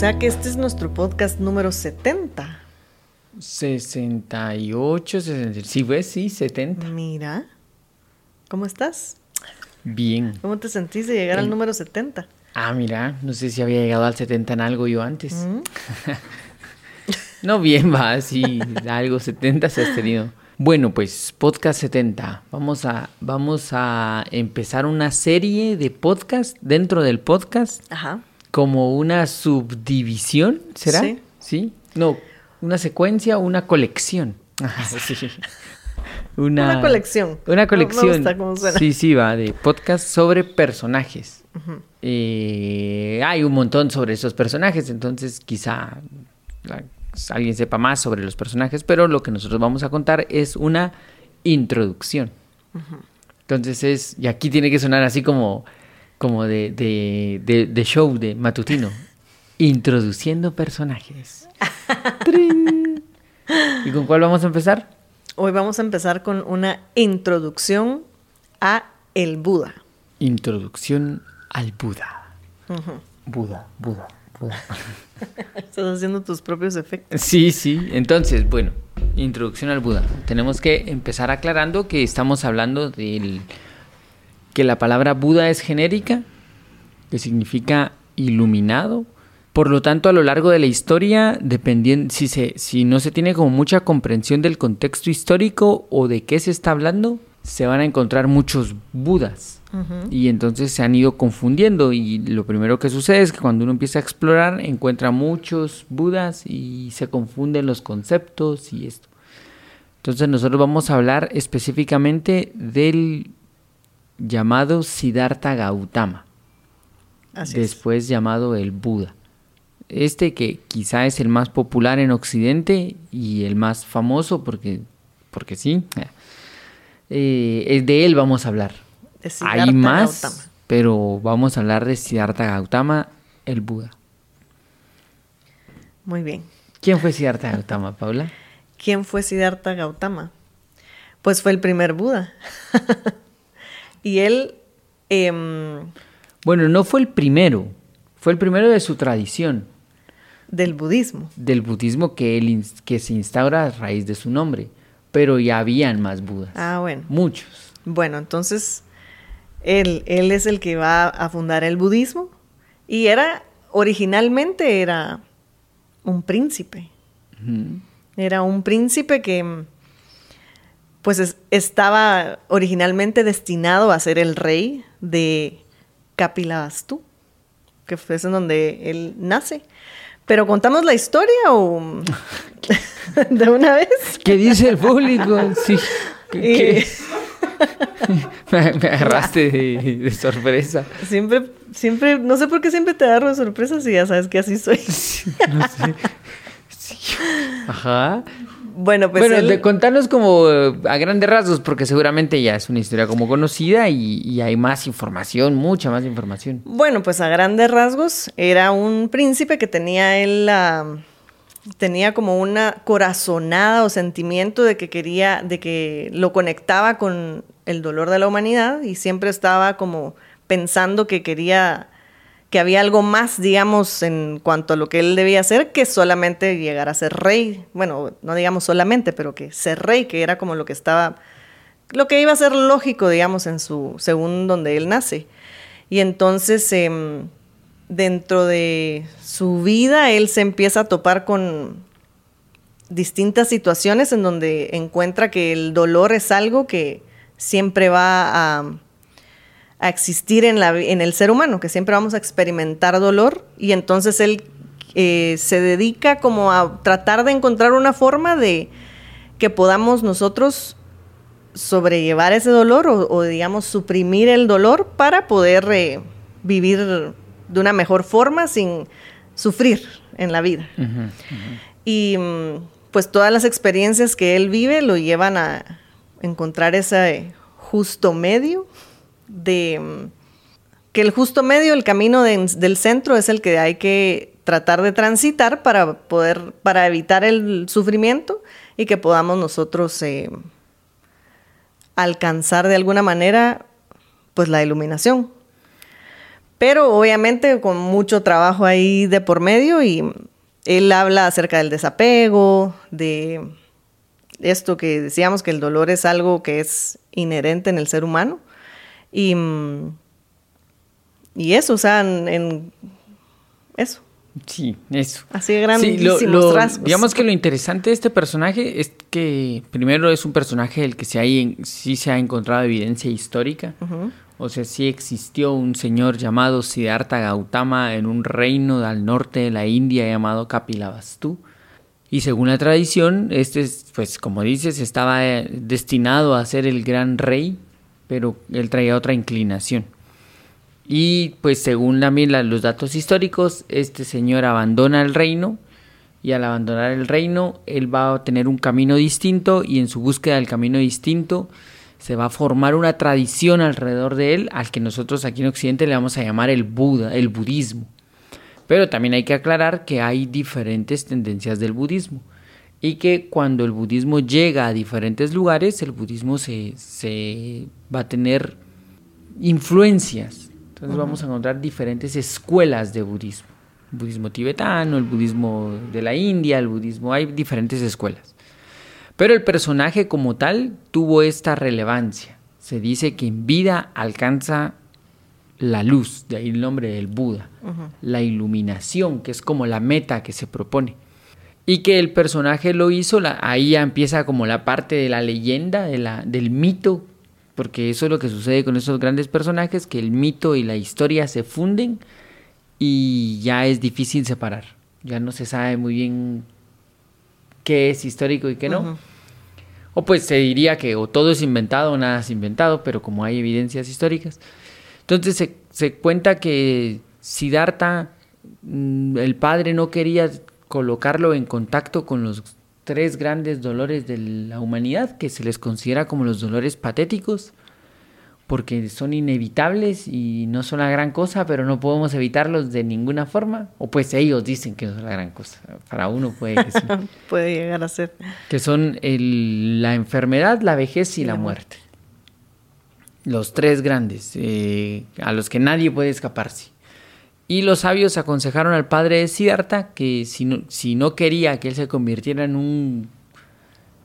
sea que este es nuestro podcast número 70. 68, 60, sí, pues sí, 70. Mira, ¿cómo estás? Bien. ¿Cómo te sentís de llegar al número 70? Ah, mira, no sé si había llegado al 70 en algo yo antes. Mm. no, bien, va, sí, algo 70 se has tenido. Bueno, pues podcast 70. Vamos a, vamos a empezar una serie de podcast dentro del podcast Ajá. Como una subdivisión, ¿será? Sí. ¿Sí? No, una secuencia o una colección. Ajá, sí. Una, Una colección. Una colección. Me gusta cómo suena. Sí, sí, va, de podcast sobre personajes. Eh, hay un montón sobre esos personajes, entonces quizá la- alguien sepa más sobre los personajes, pero lo que nosotros vamos a contar es una introducción. Entonces es, y aquí tiene que sonar así como, como de, de, de- de show de matutino. Introduciendo personajes. ¡Trin! ¿Y con cuál vamos a empezar? Hoy vamos a empezar con una introducción a el Buda. Introducción al Buda. Buda, Buda, Buda. Estás haciendo tus propios efectos. Sí, sí. Entonces, bueno, introducción al Buda. Tenemos que empezar aclarando que estamos hablando del que la palabra Buda es genérica, que significa iluminado. Por lo tanto, a lo largo de la historia, dependiendo si se si no se tiene como mucha comprensión del contexto histórico o de qué se está hablando, se van a encontrar muchos Budas. Y entonces se han ido confundiendo y lo primero que sucede es que cuando uno empieza a explorar encuentra muchos Budas y se confunden los conceptos y esto. Entonces nosotros vamos a hablar específicamente del llamado Siddhartha Gautama, Así después llamado el Buda. Este que quizá es el más popular en Occidente y el más famoso porque, porque sí. Eh, es de él vamos a hablar. Hay más, Gautama. pero vamos a hablar de Siddhartha Gautama, el Buda. Muy bien. ¿Quién fue Siddhartha Gautama, Paula? ¿Quién fue Siddhartha Gautama? Pues fue el primer Buda. y él, em, Bueno, no fue el primero, fue el primero de su tradición, del budismo. del budismo que, él, que se instaura a raíz de su nombre, pero ya habían más Budas. Ah, bueno. Muchos. Bueno, entonces él, él es el que va a fundar el budismo y era, originalmente era un príncipe. Era un príncipe que pues es- estaba originalmente destinado a ser el rey de Kapilavastu, que fue en donde él nace. Pero contamos la historia o de una vez. ¿Qué dice el público? Sí. ¿Qué- me, me agarraste de, de sorpresa. Siempre, siempre, no sé por qué siempre te agarro de sorpresas y ya sabes que así soy. No sé. Sí. Ajá. Bueno, pues bueno, él- de contarnos como eh, a grandes rasgos, porque seguramente ya es una historia como conocida y, y hay más información, mucha más información. Bueno, pues a grandes rasgos era un príncipe que tenía él la tenía como una corazonada o sentimiento de que quería de que lo conectaba con el dolor de la humanidad y siempre estaba como pensando que quería que había algo más, digamos, en cuanto a lo que él debía hacer que solamente llegar a ser rey. Bueno, no digamos solamente, pero que ser rey, que era como lo que estaba lo que iba a ser lógico, digamos, en su, según donde él nace. Y entonces, em, dentro de su vida, él se empieza a topar con distintas situaciones en donde encuentra que el dolor es algo que siempre va a, a existir en, la, en el ser humano, que siempre vamos a experimentar dolor. Y entonces él eh, se dedica como a tratar de encontrar una forma de que podamos nosotros sobrellevar ese dolor o, o, digamos suprimir el dolor para poder eh, vivir de una mejor forma sin sufrir en la vida. Y mm, pues todas las experiencias que él vive lo llevan a encontrar ese justo medio de que el justo medio, el camino de- del centro es el que hay que tratar de transitar para poder, para evitar el sufrimiento y que podamos nosotros eh, alcanzar de alguna manera pues la iluminación. pero obviamente con mucho trabajo ahí de por medio y él habla acerca del desapego, de esto que decíamos que el dolor es algo que es inherente en el ser humano y, y eso, o sea, en, eso. Sí, eso. Así de rasgos. Digamos que lo interesante de este personaje es que primero es un personaje del que se hay, sí se ha encontrado evidencia histórica. O sea, sí existió un señor llamado Siddhartha Gautama en un reino al norte de la India llamado Kapilavastu. Y según la tradición, este, pues como dices, estaba eh, destinado a ser el gran rey, pero él traía otra inclinación. Y pues según también los datos históricos, este señor abandona el reino y al abandonar el reino, él va a tener un camino distinto y en su búsqueda del camino distinto, se va a formar una tradición alrededor de él al que nosotros aquí en Occidente le vamos a llamar el Buda, el budismo. Pero también hay que aclarar que hay diferentes tendencias del budismo y que cuando el budismo llega a diferentes lugares, el budismo se, se va a tener influencias. Entonces vamos a encontrar diferentes escuelas de budismo. El budismo tibetano, el budismo de la India, el budismo, hay diferentes escuelas. Pero el personaje como tal tuvo esta relevancia. Se dice que en vida alcanza la luz, de ahí el nombre del Buda, la iluminación, que es como la meta que se propone. Y que el personaje lo hizo, ahí ya empieza como la parte de la leyenda, de la, del mito, porque eso es lo que sucede con esos grandes personajes, que el mito y la historia se funden y ya es difícil separar. Ya no se sabe muy bien qué es histórico y qué no. O pues se diría que o todo es inventado o nada es inventado, pero como hay evidencias históricas. Entonces se, se cuenta que Siddhartha, mm, el padre no quería colocarlo en contacto con los tres grandes dolores de la humanidad, que se les considera como los dolores patéticos, porque son inevitables y no son la gran cosa, pero no podemos evitarlos de ninguna forma. O pues ellos dicen que no son la gran cosa. Para uno puede que sí. puede llegar a ser. Que son la enfermedad, la vejez y la, muerte. Los tres grandes, eh, a los que nadie puede escaparse. Y los sabios aconsejaron al padre de Siddhartha que si no, si no quería que él se convirtiera en un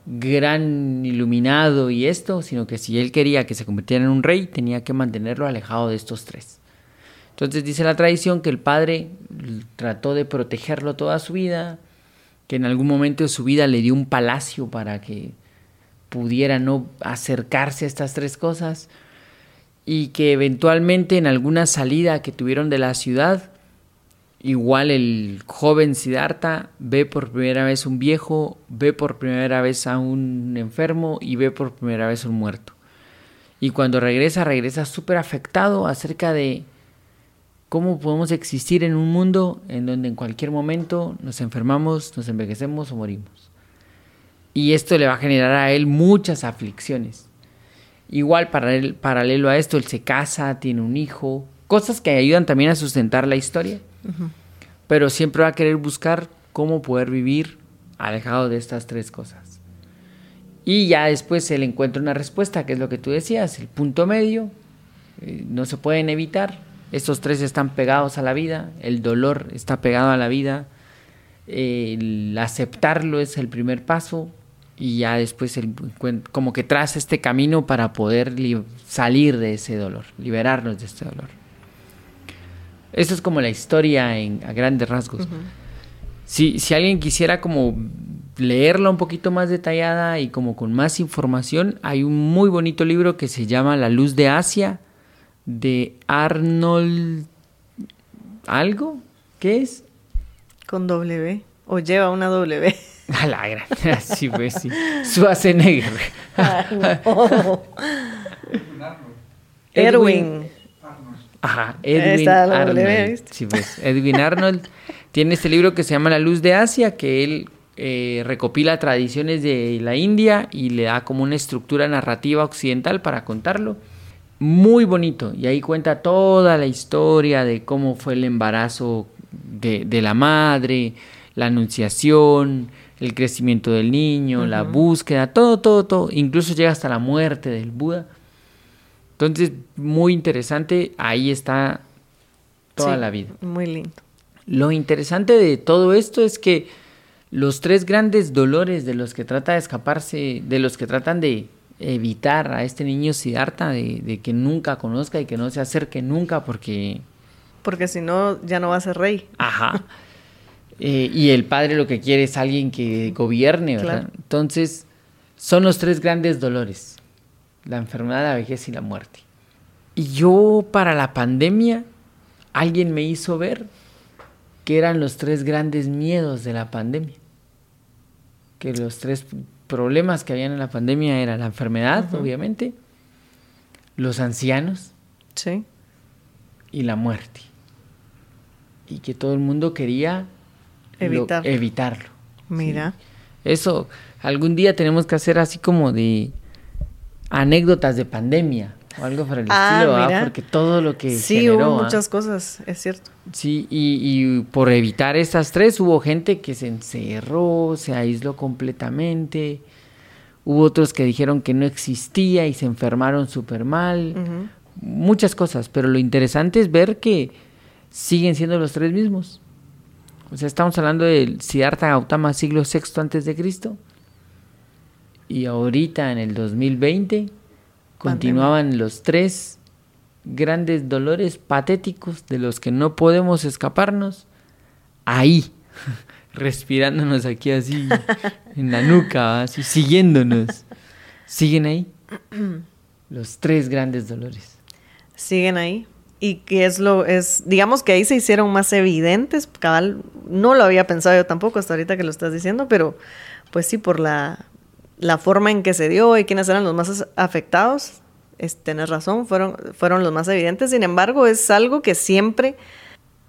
gran iluminado y esto, sino que si él quería que se convirtiera en un rey, tenía que mantenerlo alejado de estos tres. Entonces dice la tradición que el padre trató de protegerlo toda su vida, que en algún momento de su vida le dio un palacio para que pudiera no acercarse a estas tres cosas y que eventualmente en alguna salida que tuvieron de la ciudad Igual el joven Siddhartha ve por primera vez un viejo, ve por primera vez a un enfermo y ve por primera vez un muerto. Y cuando regresa, regresa súper afectado acerca de cómo podemos existir en un mundo en donde en cualquier momento nos enfermamos, nos envejecemos o morimos. Y esto le va a generar a él muchas aflicciones. Igual paralelo a esto, él se casa, tiene un hijo, cosas que ayudan también a sustentar la historia pero siempre va a querer buscar cómo poder vivir alejado de estas tres cosas. Y ya después se le encuentra una respuesta, que es lo que tú decías, el punto medio, eh, no se pueden evitar, estos tres están pegados a la vida, el dolor está pegado a la vida, el aceptarlo es el primer paso y ya después el, como que traza este camino para poder salir de ese dolor, liberarnos de este dolor. Eso es como la historia en, a grandes rasgos. si, si alguien quisiera como leerla un poquito más detallada y como con más información, hay un muy bonito libro que se llama La luz de Asia de Arnold algo, ¿qué es? Con W o lleva una W. A la gran, sí pues sí. Schwarzenegger. Erwin. Ajá, Edwin Arnold. Sí, pues, Edwin Arnold tiene este libro que se llama La Luz de Asia, que él eh, recopila tradiciones de la India y le da como una estructura narrativa occidental para contarlo. Muy bonito. Y ahí cuenta toda la historia de cómo fue el embarazo de, de la madre, la anunciación, el crecimiento del niño, la búsqueda, todo, todo, todo. Incluso llega hasta la muerte del Buda. Entonces, muy interesante, ahí está toda la vida. Muy lindo. Lo interesante de todo esto es que los tres grandes dolores de los que trata de escaparse, de los que tratan de evitar a este niño Siddhartha de, de que nunca conozca y que no se acerque nunca porque... Porque si no, ya no va a ser rey. Ajá. Eh, y el padre lo que quiere es alguien que gobierne, ¿verdad? Entonces, son los tres grandes dolores. La enfermedad, la vejez y la muerte. Y yo para la pandemia, alguien me hizo ver que eran los tres grandes miedos de la pandemia. Que los tres problemas que habían en la pandemia eran la enfermedad, obviamente, los ancianos sí. y la muerte. Y que todo el mundo quería evitarlo. Mira. Eso, algún día tenemos que hacer así como de anécdotas de pandemia o algo para el ah, estilo, porque todo lo que sí hubo muchas cosas, es cierto. Sí, y, y, por evitar estas tres hubo gente que se encerró, se aisló completamente, hubo otros que dijeron que no existía y se enfermaron súper mal, muchas cosas, pero lo interesante es ver que siguen siendo los tres mismos. O sea, estamos hablando del Siddhartha Gautama siglo VI antes de Cristo y ahorita en el 2020 continuaban los tres grandes dolores patéticos de los que no podemos escaparnos ahí, respirándonos aquí así en la nuca, así siguiéndonos. ¿Siguen ahí? Los tres grandes dolores. Siguen ahí. Y que es lo, es, digamos que ahí se hicieron más evidentes, cabal, no lo había pensado yo tampoco hasta ahorita que lo estás diciendo, pero pues sí, por la, la forma en que se dio y quiénes eran los más afectados, es, tenés razón, fueron, fueron los más evidentes. Sin embargo, es algo que siempre,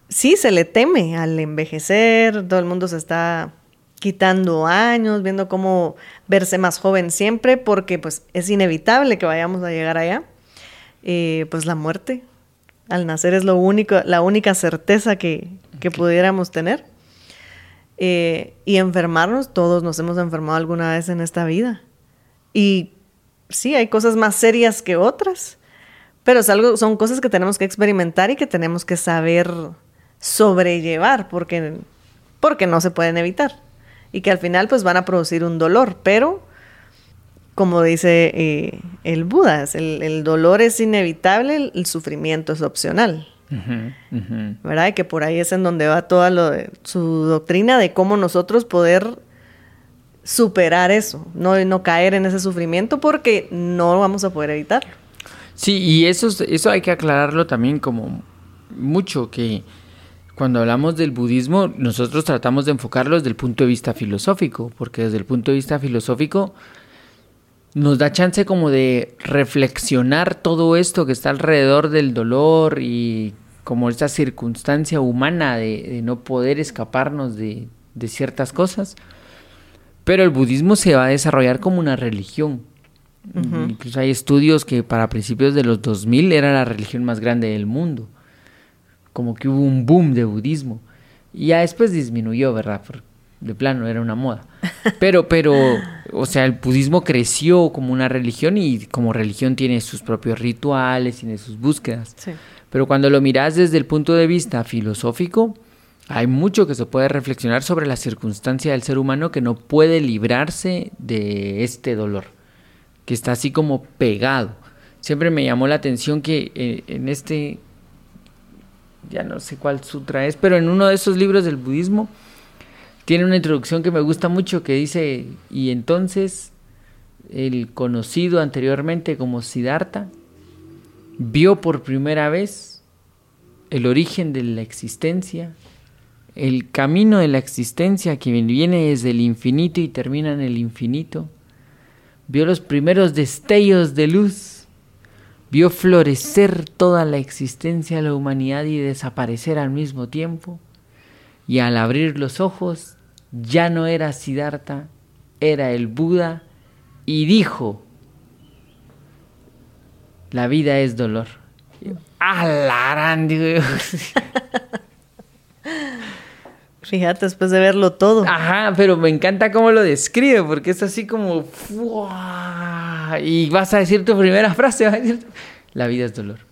sí, se le teme al envejecer, todo el mundo se está quitando años, viendo cómo verse más joven siempre, porque pues es inevitable que vayamos a llegar allá. Eh, pues la muerte al nacer es lo único, la única certeza que, que pudiéramos tener. Eh, y enfermarnos, todos nos hemos enfermado alguna vez en esta vida. Y sí, hay cosas más serias que otras, pero es algo, son cosas que tenemos que experimentar y que tenemos que saber sobrellevar porque, porque no se pueden evitar y que al final pues van a producir un dolor, pero como dice eh, el Buda, el, el, dolor es inevitable, el, sufrimiento es opcional. ¿Verdad? Y que por ahí es en donde va toda lo de, su doctrina de cómo nosotros poder superar eso, no, no caer en ese sufrimiento porque no vamos a poder evitarlo. Sí, y eso, eso hay que aclararlo también como mucho, que cuando hablamos del budismo nosotros tratamos de enfocarlo desde el punto de vista filosófico, porque desde el punto de vista filosófico nos da chance como de reflexionar todo esto que está alrededor del dolor y como esta circunstancia humana de, no poder escaparnos de, de ciertas cosas pero el budismo se va a desarrollar como una religión. Incluso hay estudios que para principios de los 2000 era la religión más grande del mundo. Como que hubo un boom de budismo. Y ya después disminuyó, ¿verdad? De plano, era una moda. Pero, pero, o sea, el budismo creció como una religión y como religión tiene sus propios rituales, tiene sus búsquedas. Pero cuando lo miras desde el punto de vista filosófico, hay mucho que se puede reflexionar sobre la circunstancia del ser humano que no puede librarse de este dolor, que está así como pegado. Siempre me llamó la atención que eh, en este, ya no sé cuál sutra es, pero en uno de esos libros del budismo tiene una introducción que me gusta mucho que dice, y entonces el conocido anteriormente como Siddhartha vio por primera vez el origen de la existencia el camino de la existencia que viene desde el infinito y termina en el infinito, vio los primeros destellos de luz, vio florecer toda la existencia la humanidad y desaparecer al mismo tiempo, y al abrir los ojos ya no era Siddhartha, era el Buda, y dijo, la vida es dolor. ¡Alarán! Fíjate, después de verlo todo. Ajá, pero me encanta cómo lo describe, porque es así como... Y vas a decir tu primera frase, la vida es dolor.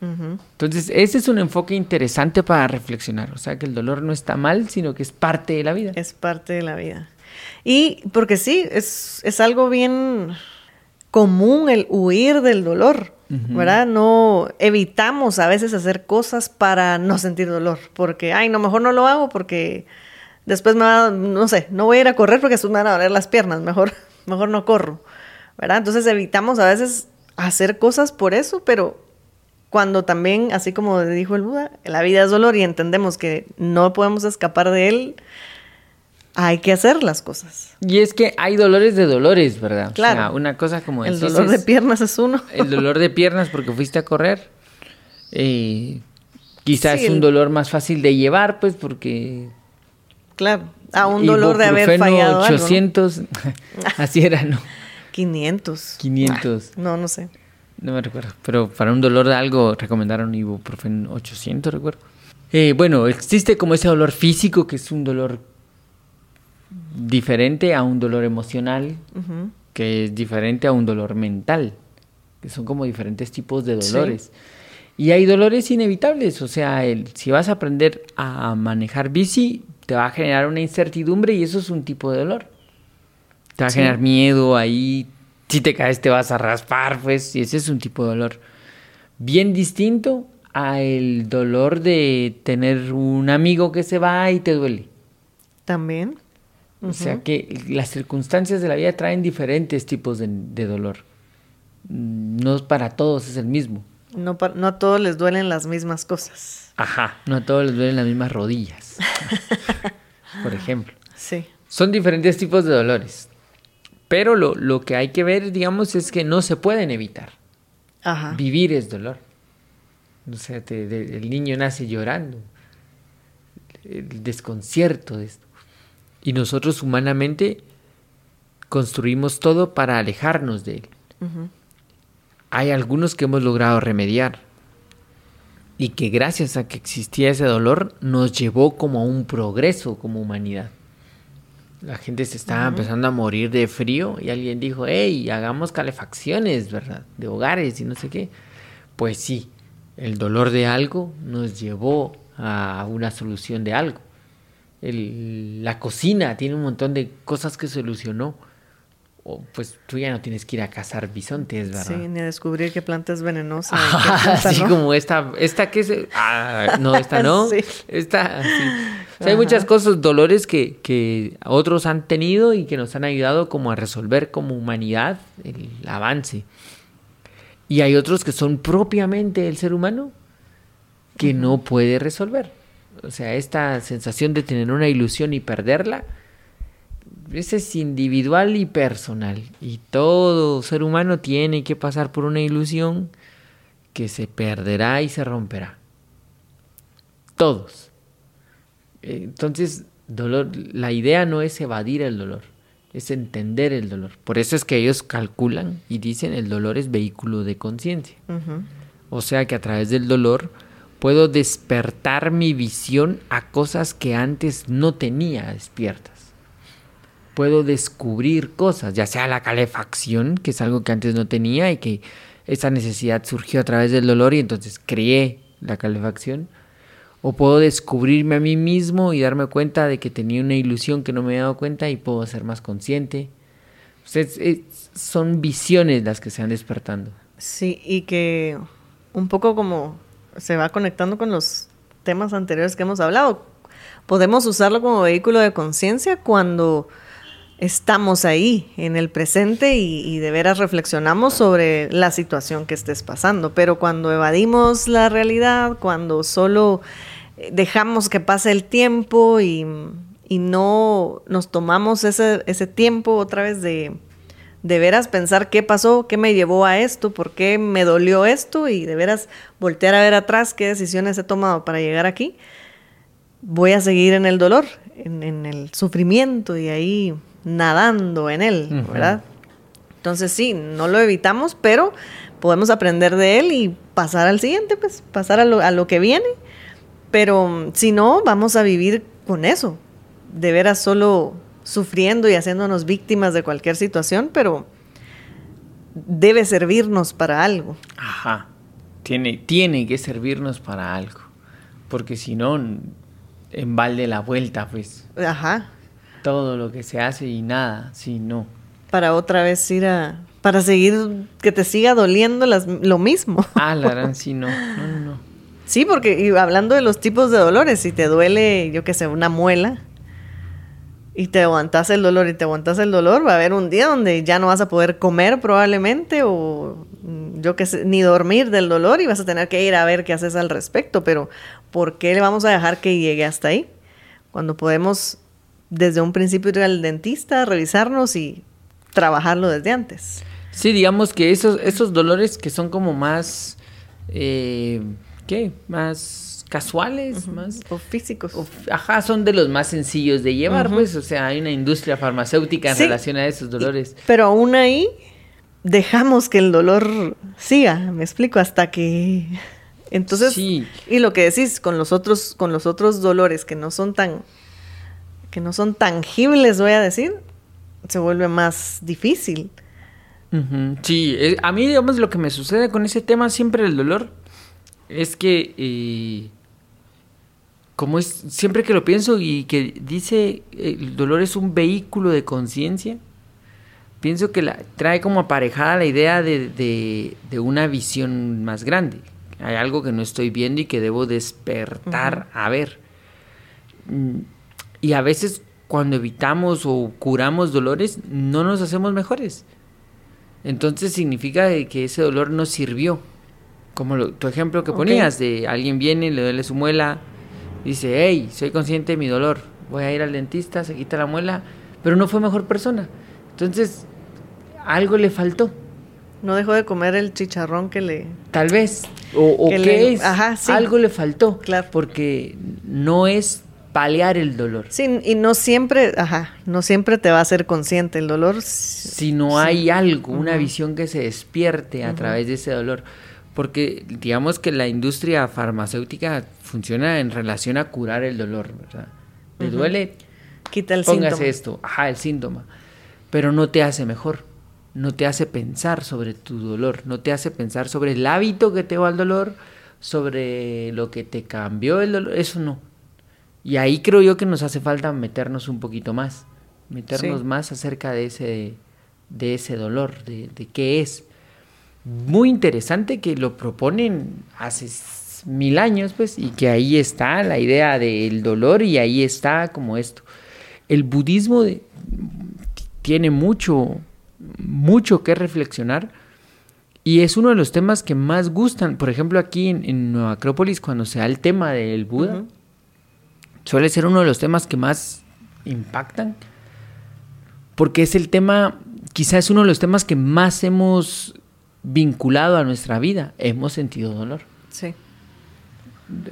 Entonces, ese es un enfoque interesante para reflexionar. O sea, que el dolor no está mal, sino que es parte de la vida. Es parte de la vida. Y porque sí, es, es algo bien común el huir del dolor, ¿verdad? No evitamos a veces hacer cosas para no sentir dolor, porque, ay, no, mejor no lo hago porque después me va, no sé, no voy a ir a correr porque después me van a doler las piernas, mejor, mejor no corro, ¿verdad? Entonces evitamos a veces hacer cosas por eso, pero cuando también, así como dijo el Buda, la vida es dolor y entendemos que no podemos escapar de él, hay que hacer las cosas. Y es que hay dolores de dolores, ¿verdad? Claro. una cosa como El dolor de piernas es uno. El dolor de piernas porque fuiste a correr. Eh, quizás es un dolor más fácil de llevar, pues, porque... Claro, a un dolor de haber fallado 800, así era, ¿no? 500. 500. no, no sé. No me recuerdo, pero para un dolor de algo recomendaron ibuprofeno 800, recuerdo. Eh, bueno, existe como ese dolor físico, que es un dolor diferente a un dolor emocional, que es diferente a un dolor mental, que son como diferentes tipos de dolores. Y hay dolores inevitables, o sea, el, si vas a aprender a manejar bici, te va a generar una incertidumbre y eso es un tipo de dolor. Te va a generar miedo ahí, si te caes te vas a raspar, pues, y ese es un tipo de dolor. Bien distinto a el dolor de tener un amigo que se va y te duele. También. O sea que las circunstancias de la vida traen diferentes tipos de, dolor. No para todos es el mismo. No, no a todos les duelen las mismas cosas. Ajá, no a todos les duelen las mismas rodillas. por ejemplo. Sí. Son diferentes tipos de dolores. Pero lo, lo, que hay que ver, digamos, es que no se pueden evitar. Ajá. Vivir es dolor. O sea, el niño nace llorando. El desconcierto de esto. Y nosotros humanamente construimos todo para alejarnos de él. Hay algunos que hemos logrado remediar y que gracias a que existía ese dolor nos llevó como a un progreso como humanidad. La gente se estaba empezando a morir de frío y alguien dijo, hey, hagamos calefacciones, ¿verdad? De hogares y no sé qué. Pues sí, el dolor de algo nos llevó a una solución de algo la cocina tiene un montón de cosas que solucionó. O, pues tú ya no tienes que ir a cazar bisontes, ¿verdad? Sí, ni a descubrir qué planta es venenosa. así como esta, esta que es... Ah, no, esta no. Esta, hay muchas cosas, dolores que, que otros han tenido y que nos han ayudado como a resolver como humanidad el avance. Y hay otros que son propiamente el ser humano que no puede resolver. O sea, esta sensación de tener una ilusión y perderla, ese es individual y personal. Y todo ser humano tiene que pasar por una ilusión que se perderá y se romperá. Todos. Entonces, dolor, la idea no es evadir el dolor, es entender el dolor. Por eso es que ellos calculan y dicen el dolor es vehículo de conciencia. O sea que a través del dolor puedo despertar mi visión a cosas que antes no tenía despiertas. Puedo descubrir cosas, ya sea la calefacción, que es algo que antes no tenía y que esa necesidad surgió a través del dolor y entonces creé la calefacción. O puedo descubrirme a mí mismo y darme cuenta de que tenía una ilusión que no me había dado cuenta y puedo ser más consciente. son visiones las que se van despertando. Sí, y que un poco como se va conectando con los temas anteriores que hemos hablado. Podemos usarlo como vehículo de conciencia cuando estamos ahí en el presente y, de veras reflexionamos sobre la situación que estés pasando. Pero cuando evadimos la realidad, cuando solo dejamos que pase el tiempo y, y no nos tomamos ese, ese tiempo otra vez de de veras pensar qué pasó, qué me llevó a esto, por qué me dolió esto y de veras voltear a ver atrás qué decisiones he tomado para llegar aquí, voy a seguir en el dolor, en, el sufrimiento y ahí nadando en él, ¿verdad? Entonces sí, no lo evitamos, pero podemos aprender de él y pasar al siguiente, pues pasar a lo, a lo que viene. Pero si no, vamos a vivir con eso. De veras solo sufriendo y haciéndonos víctimas de cualquier situación, pero debe servirnos para algo. Ajá. tiene, tiene que servirnos para algo. Porque si no, en balde la vuelta, pues. Ajá. Todo lo que se hace y nada, si no. Para otra vez ir a. Para seguir, que te siga doliendo las, lo mismo. Ah, la gran, sí, no. No, no, no. Sí, porque y hablando de los tipos de dolores, si te duele, yo qué sé, una muela, y te aguantas el dolor y te aguantas el dolor, va a haber un día donde ya no vas a poder comer probablemente o mm, yo qué sé, ni dormir del dolor y vas a tener que ir a ver qué haces al respecto, pero ¿por qué le vamos a dejar que llegue hasta ahí? Cuando podemos desde un principio ir al dentista, revisarnos y trabajarlo desde antes. Sí, digamos que esos, esos dolores que son como más... Eh, ¿qué? Más casuales, más... O físicos. ajá, son de los más sencillos de llevar, pues, o sea, hay una industria farmacéutica en relación a esos dolores. pero aún ahí dejamos que el dolor siga, me explico, hasta que... Entonces, sí. y lo que decís con los otros, con los otros dolores que no son tan, que no son tangibles, voy a decir, se vuelve más difícil. Sí, eh, a mí, digamos, lo que me sucede con ese tema siempre el dolor es que, eh, como es, siempre que lo pienso y que dice el dolor es un vehículo de conciencia, pienso que la, trae como aparejada la idea de, una visión más grande. Hay algo que no estoy viendo y que debo despertar a ver. Mm, y a veces cuando evitamos o curamos dolores, no nos hacemos mejores. Entonces significa que ese dolor no sirvió como tu ejemplo que ponías, de alguien viene, le duele su muela, dice, hey, soy consciente de mi dolor, voy a ir al dentista, se quita la muela, pero no fue mejor persona. Entonces, algo le faltó. No dejó de comer el chicharrón que le... Tal vez. O, qué es. Ajá, sí. Algo le faltó. Claro. Porque no es paliar el dolor. Sí, y no siempre, ajá, no siempre te va a ser consciente el dolor. Si no hay algo, una visión que se despierte a través de ese dolor porque digamos que la industria farmacéutica funciona en relación a curar el dolor, ¿verdad? ¿Te duele? Quita el Póngase esto, ajá, el síntoma. Pero no te hace mejor, no te hace pensar sobre tu dolor, no te hace pensar sobre el hábito que te va al dolor, sobre lo que te cambió el dolor, eso no. Y ahí creo yo que nos hace falta meternos un poquito más, meternos más acerca de ese, de ese dolor, de, de qué es muy interesante que lo proponen hace mil años, pues, y que ahí está la idea del dolor y ahí está como esto. El budismo tiene mucho, mucho que reflexionar y es uno de los temas que más gustan. Por ejemplo, aquí en, Nueva Acrópolis, cuando se da el tema del Buda, suele ser uno de los temas que más impactan porque es el tema, quizás es uno de los temas que más hemos vinculado a nuestra vida, hemos sentido dolor. Sí.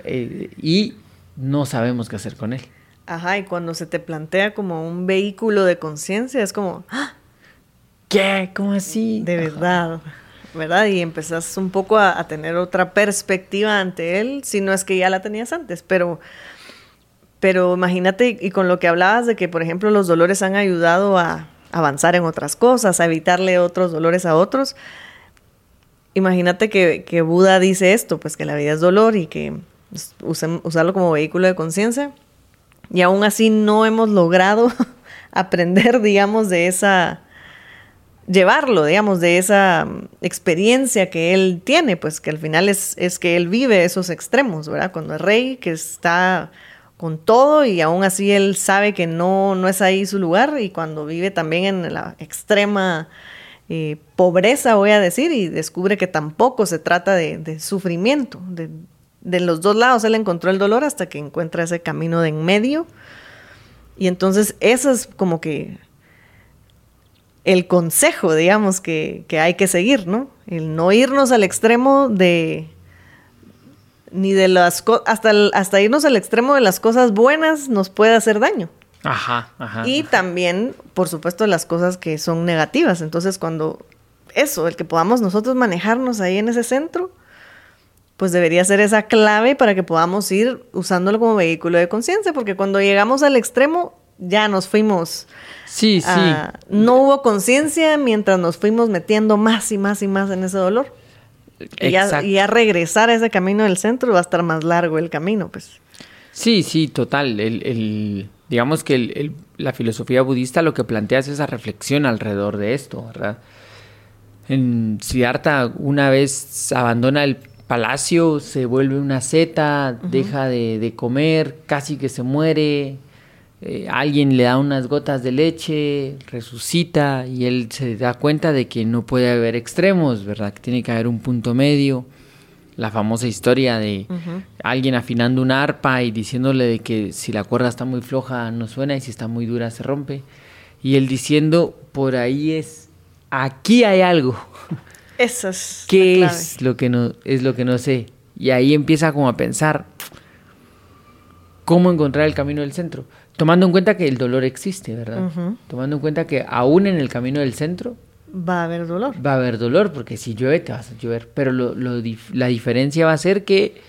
Eh, y no sabemos qué hacer con él. Ajá, y cuando se te plantea como un vehículo de conciencia, es como, ¡Ah! ¿qué? ¿Cómo así? De verdad, ¿verdad? Y empezás un poco a, tener otra perspectiva ante él, si no es que ya la tenías antes, pero, pero imagínate, y con lo que hablabas de que, por ejemplo, los dolores han ayudado a avanzar en otras cosas, a evitarle otros dolores a otros, imagínate que, Buda dice esto, pues que la vida es dolor y que usarlo como vehículo de conciencia. Y aún así no hemos logrado aprender, digamos, de esa, llevarlo, digamos, de esa mm, experiencia que él tiene, pues que al final es, es que él vive esos extremos, ¿verdad? Cuando es rey, que está con todo y aún así él sabe que no, no es ahí su lugar y cuando vive también en la extrema eh, pobreza, voy a decir, y descubre que tampoco se trata de, sufrimiento. De, de, los dos lados él encontró el dolor hasta que encuentra ese camino de en medio. Y entonces eso es como que el consejo, digamos, que, que hay que seguir, ¿no? El no irnos al extremo de, ni de las hasta, hasta irnos al extremo de las cosas buenas nos puede hacer daño. Ajá, ajá. Y también, por supuesto, las cosas que son negativas. Entonces, cuando eso, el que podamos nosotros manejarnos ahí en ese centro, pues debería ser esa clave para que podamos ir usándolo como vehículo de conciencia, porque cuando llegamos al extremo ya nos fuimos. Sí, sí. No hubo conciencia mientras nos fuimos metiendo más y más y más en ese dolor. Y ya, regresar a ese camino del centro va a estar más largo el camino, pues. Sí, sí, total. El, digamos que la filosofía budista lo que plantea es esa reflexión alrededor de esto, ¿verdad? En Siddhartha una vez abandona el palacio, se vuelve una seta, deja de, comer, casi que se muere, eh, alguien le da unas gotas de leche, resucita y él se da cuenta de que no puede haber extremos, ¿verdad? Que tiene que haber un punto medio. La famosa historia de alguien afinando una arpa y diciéndole de que si la cuerda está muy floja no suena y si está muy dura se rompe. Y él diciendo, por ahí es, aquí hay algo. Eso es. ¿Qué es lo que no es lo que no sé? Y ahí empieza como a pensar cómo encontrar el camino del centro, tomando en cuenta que el dolor existe, ¿verdad? Tomando en cuenta que aún en el camino del centro va a haber dolor. Va a haber dolor porque si llueve te vas a llover, pero lo, la diferencia va a ser que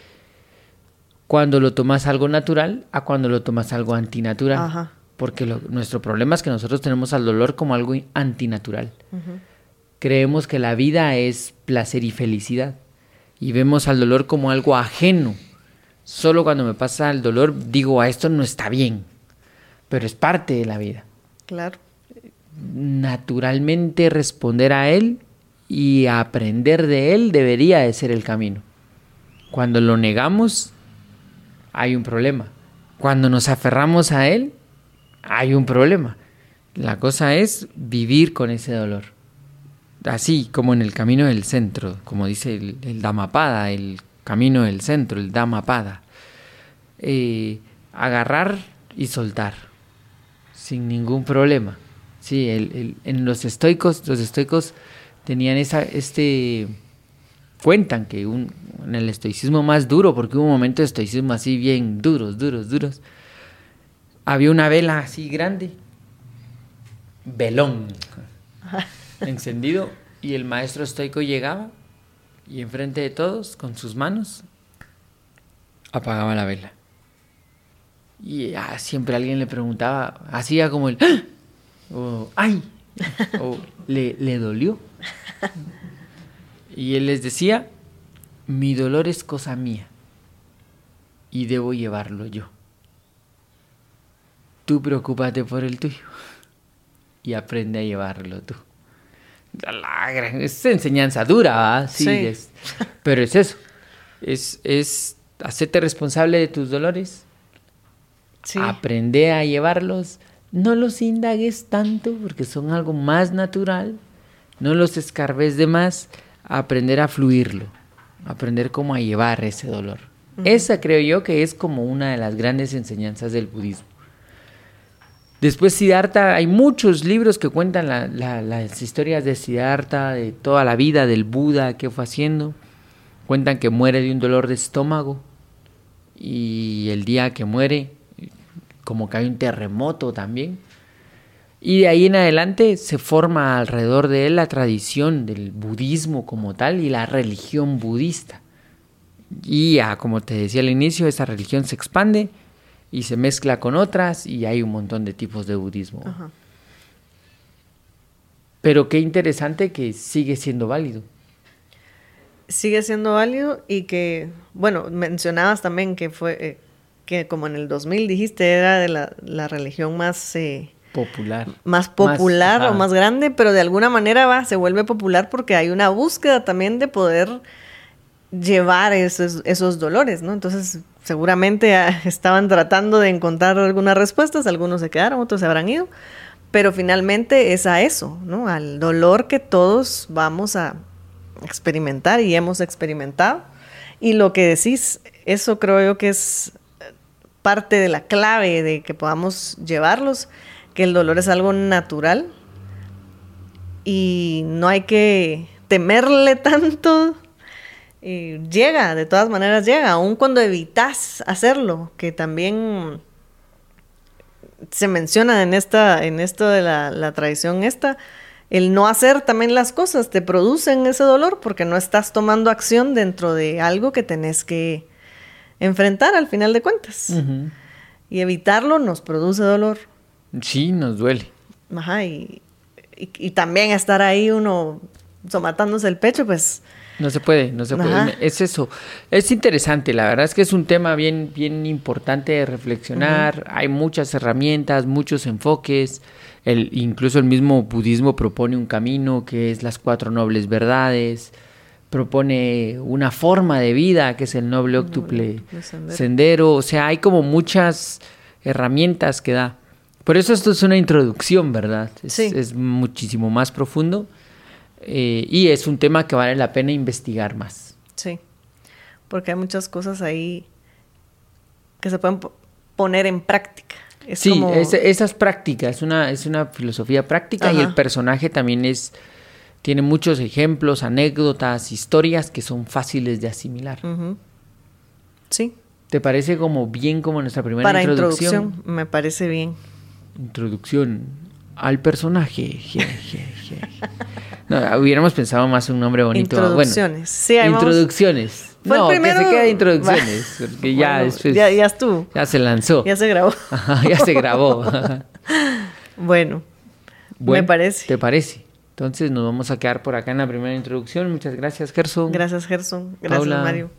cuando lo tomas algo natural a cuando lo tomas algo antinatural. Porque nuestro problema es que nosotros tenemos al dolor como algo antinatural creemos que la vida es placer y felicidad y vemos al dolor como algo ajeno. Solo cuando me pasa el dolor digo, a esto no está bien, pero es parte de la vida. Claro. Naturalmente responder a él y aprender de él debería de ser el camino. Cuando lo negamos, hay un problema. Cuando nos aferramos a él, hay un problema. La cosa es vivir con ese dolor así como en el camino del centro, como dice el, el Dhammapada, el camino del centro, el Dhammapada. Eh, agarrar y soltar, sin ningún problema. Sí, en los estoicos, los estoicos tenían esa, este, cuentan que un, en el estoicismo más duro, porque hubo un momento de estoicismo así bien duros, duros, duros, había una vela así grande, velón, encendido y el maestro estoico llegaba y enfrente de todos, con sus manos, apagaba la vela. Y siempre alguien le preguntaba, hacía como el, ¡Ah! o ¡ay! o le, le dolió. Y él les decía, mi dolor es cosa mía y debo llevarlo yo. Tú preocúpate por el tuyo y aprende a llevarlo tú es enseñanza dura, sí, pero es eso. Es, es hacerte responsable de tus dolores. Aprende a llevarlos. No los indagues tanto porque son algo más natural. No los escarbes de más. Aprender a fluirlo. Aprender cómo a llevar ese dolor. Esa creo yo que es como una de las grandes enseñanzas del budismo. Después Siddhartha, hay muchos libros que cuentan las historias de Siddhartha, de toda la vida del Buda, qué fue haciendo. Cuentan que muere de un dolor de estómago y el día que muere, como que hay un terremoto también. Y de ahí en adelante se forma alrededor de él la tradición del budismo como tal y la religión budista. Y como te decía al inicio, esa religión se expande y se mezcla con otras y hay un montón de tipos de budismo. Pero qué interesante que sigue siendo válido. Sigue siendo válido y que, bueno, mencionabas también que fue, eh, que como en el 2000 dijiste, era de la, religión más... Eh, popular. Más popular o más grande, pero de alguna manera va, se vuelve popular porque hay una búsqueda también de poder llevar esos, esos dolores, ¿no? Entonces seguramente ah, estaban tratando de encontrar algunas respuestas, algunos se quedaron, otros se habrán ido, pero finalmente es a eso, ¿no? Al dolor que todos vamos a experimentar y hemos experimentado. Y lo que decís, eso creo yo que es parte de la clave de que podamos llevarlos, que el dolor es algo natural y no hay que temerle tanto. Llega, de todas maneras llega, aun cuando evitas hacerlo, que también se menciona en esta, en esto de la, tradición esta, el no hacer también las cosas te producen ese dolor porque no estás tomando acción dentro de algo que tenés que enfrentar al final de cuentas. Y evitarlo nos produce dolor. Sí, nos duele. Ajá, y, y, también estar ahí uno somatándose el pecho, pues... No se puede, no se puede. Es eso. Es interesante, la verdad es que es un tema bien, bien importante de reflexionar. Hay muchas herramientas, muchos enfoques. El, incluso el mismo budismo propone un camino que es las cuatro nobles verdades. Propone una forma de vida que es el noble octuple sendero. O sea, hay como muchas herramientas que da. Por eso esto es una introducción, ¿verdad? Es, es muchísimo más profundo eh, y es un tema que vale la pena investigar más. Sí, porque hay muchas cosas ahí que se pueden poner en práctica. sí, esas prácticas, es una, es una filosofía práctica y el personaje también es tiene muchos ejemplos, anécdotas, historias que son fáciles de asimilar. Sí. ¿Te parece como bien como nuestra primera Para introducción? me parece bien. Introducción al personaje. no, hubiéramos pensado más un nombre bonito. Introducciones. sí, introducciones. no, que se quede introducciones. Porque ya, ya, ya estuvo. Ya se lanzó. Ya se grabó. ya se grabó. bueno, me parece. ¿Te parece? Entonces nos vamos a quedar por acá en la primera introducción. Muchas gracias, Gerson. Gracias, Gerson. Gracias, Mario.